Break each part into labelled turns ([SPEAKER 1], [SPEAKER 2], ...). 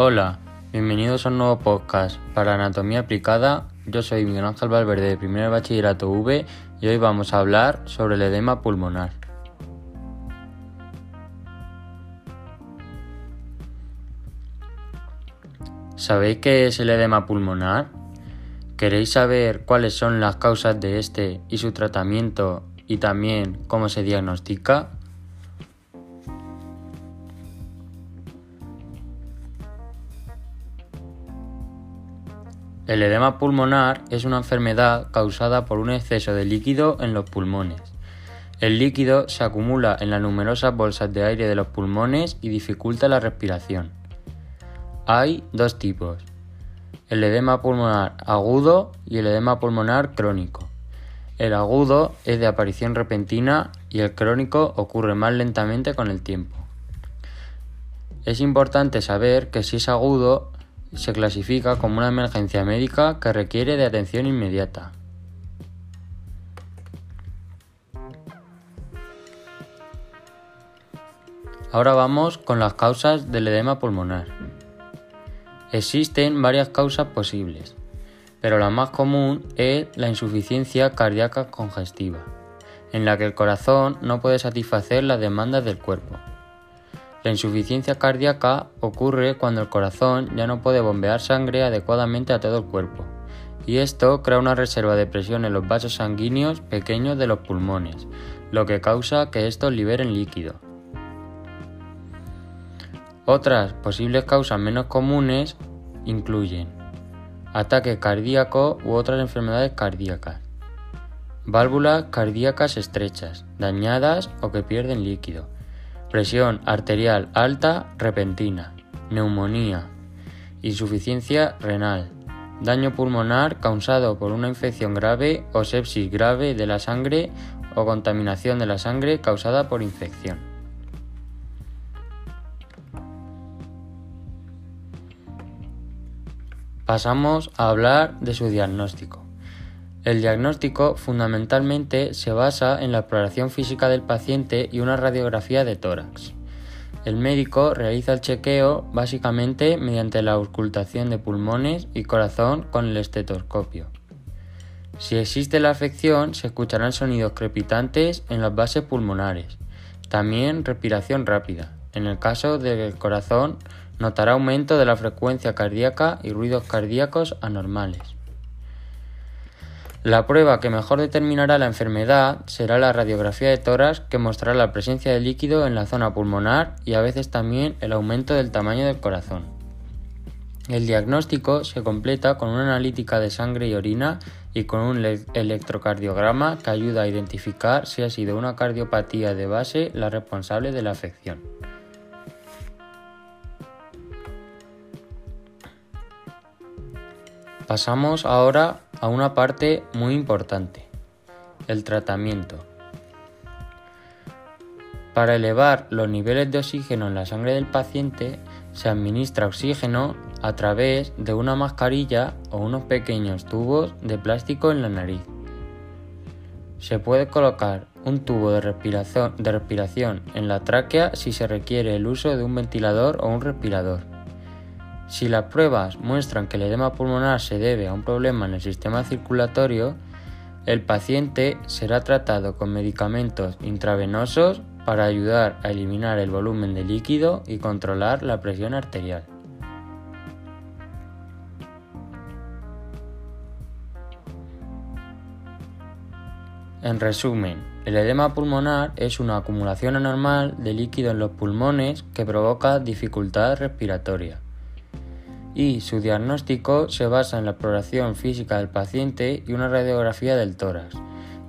[SPEAKER 1] Hola, bienvenidos a un nuevo podcast para Anatomía Aplicada. Yo soy Miguel Ángel Valverde de primer bachillerato V y hoy vamos a hablar sobre el edema pulmonar. ¿Sabéis qué es el edema pulmonar? ¿Queréis saber cuáles son las causas de este y su tratamiento y también cómo se diagnostica? El edema pulmonar es una enfermedad causada por un exceso de líquido en los pulmones. El líquido se acumula en las numerosas bolsas de aire de los pulmones y dificulta la respiración. Hay dos tipos, el edema pulmonar agudo y el edema pulmonar crónico. El agudo es de aparición repentina y el crónico ocurre más lentamente con el tiempo. Es importante saber que si es agudo se clasifica como una emergencia médica que requiere de atención inmediata. Ahora vamos con las causas del edema pulmonar. Existen varias causas posibles, pero la más común es la insuficiencia cardíaca congestiva, en la que el corazón no puede satisfacer las demandas del cuerpo. La insuficiencia cardíaca ocurre cuando el corazón ya no puede bombear sangre adecuadamente a todo el cuerpo, y esto crea una reserva de presión en los vasos sanguíneos pequeños de los pulmones, lo que causa que estos liberen líquido. Otras posibles causas menos comunes incluyen ataque cardíaco u otras enfermedades cardíacas, válvulas cardíacas estrechas, dañadas o que pierden líquido, presión arterial alta repentina, neumonía, insuficiencia renal, daño pulmonar causado por una infección grave o sepsis grave de la sangre o contaminación de la sangre causada por infección. Pasamos a hablar de su diagnóstico. El diagnóstico fundamentalmente se basa en la exploración física del paciente y una radiografía de tórax. El médico realiza el chequeo básicamente mediante la auscultación de pulmones y corazón con el estetoscopio. Si existe la afección, se escucharán sonidos crepitantes en las bases pulmonares. También respiración rápida. En el caso del corazón, notará aumento de la frecuencia cardíaca y ruidos cardíacos anormales. La prueba que mejor determinará la enfermedad será la radiografía de tórax que mostrará la presencia de líquido en la zona pulmonar y a veces también el aumento del tamaño del corazón. El diagnóstico se completa con una analítica de sangre y orina y con un electrocardiograma que ayuda a identificar si ha sido una cardiopatía de base la responsable de la afección. Pasamos ahora a una parte muy importante, el tratamiento. Para elevar los niveles de oxígeno en la sangre del paciente se administra oxígeno a través de una mascarilla o unos pequeños tubos de plástico en la nariz. Se puede colocar un tubo de respiración, en la tráquea si se requiere el uso de un ventilador o un respirador. Si las pruebas muestran que el edema pulmonar se debe a un problema en el sistema circulatorio, el paciente será tratado con medicamentos intravenosos para ayudar a eliminar el volumen de líquido y controlar la presión arterial. En resumen, el edema pulmonar es una acumulación anormal de líquido en los pulmones que provoca dificultad respiratoria y su diagnóstico se basa en la exploración física del paciente y una radiografía del tórax.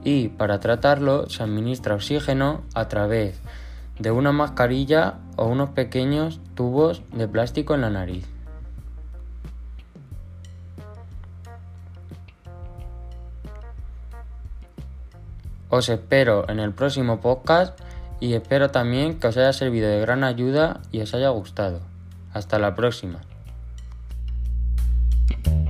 [SPEAKER 1] Y para tratarlo se administra oxígeno a través de una mascarilla o unos pequeños tubos de plástico en la nariz. Os espero en el próximo podcast y espero también que os haya servido de gran ayuda y os haya gustado. Hasta la próxima. Thank you.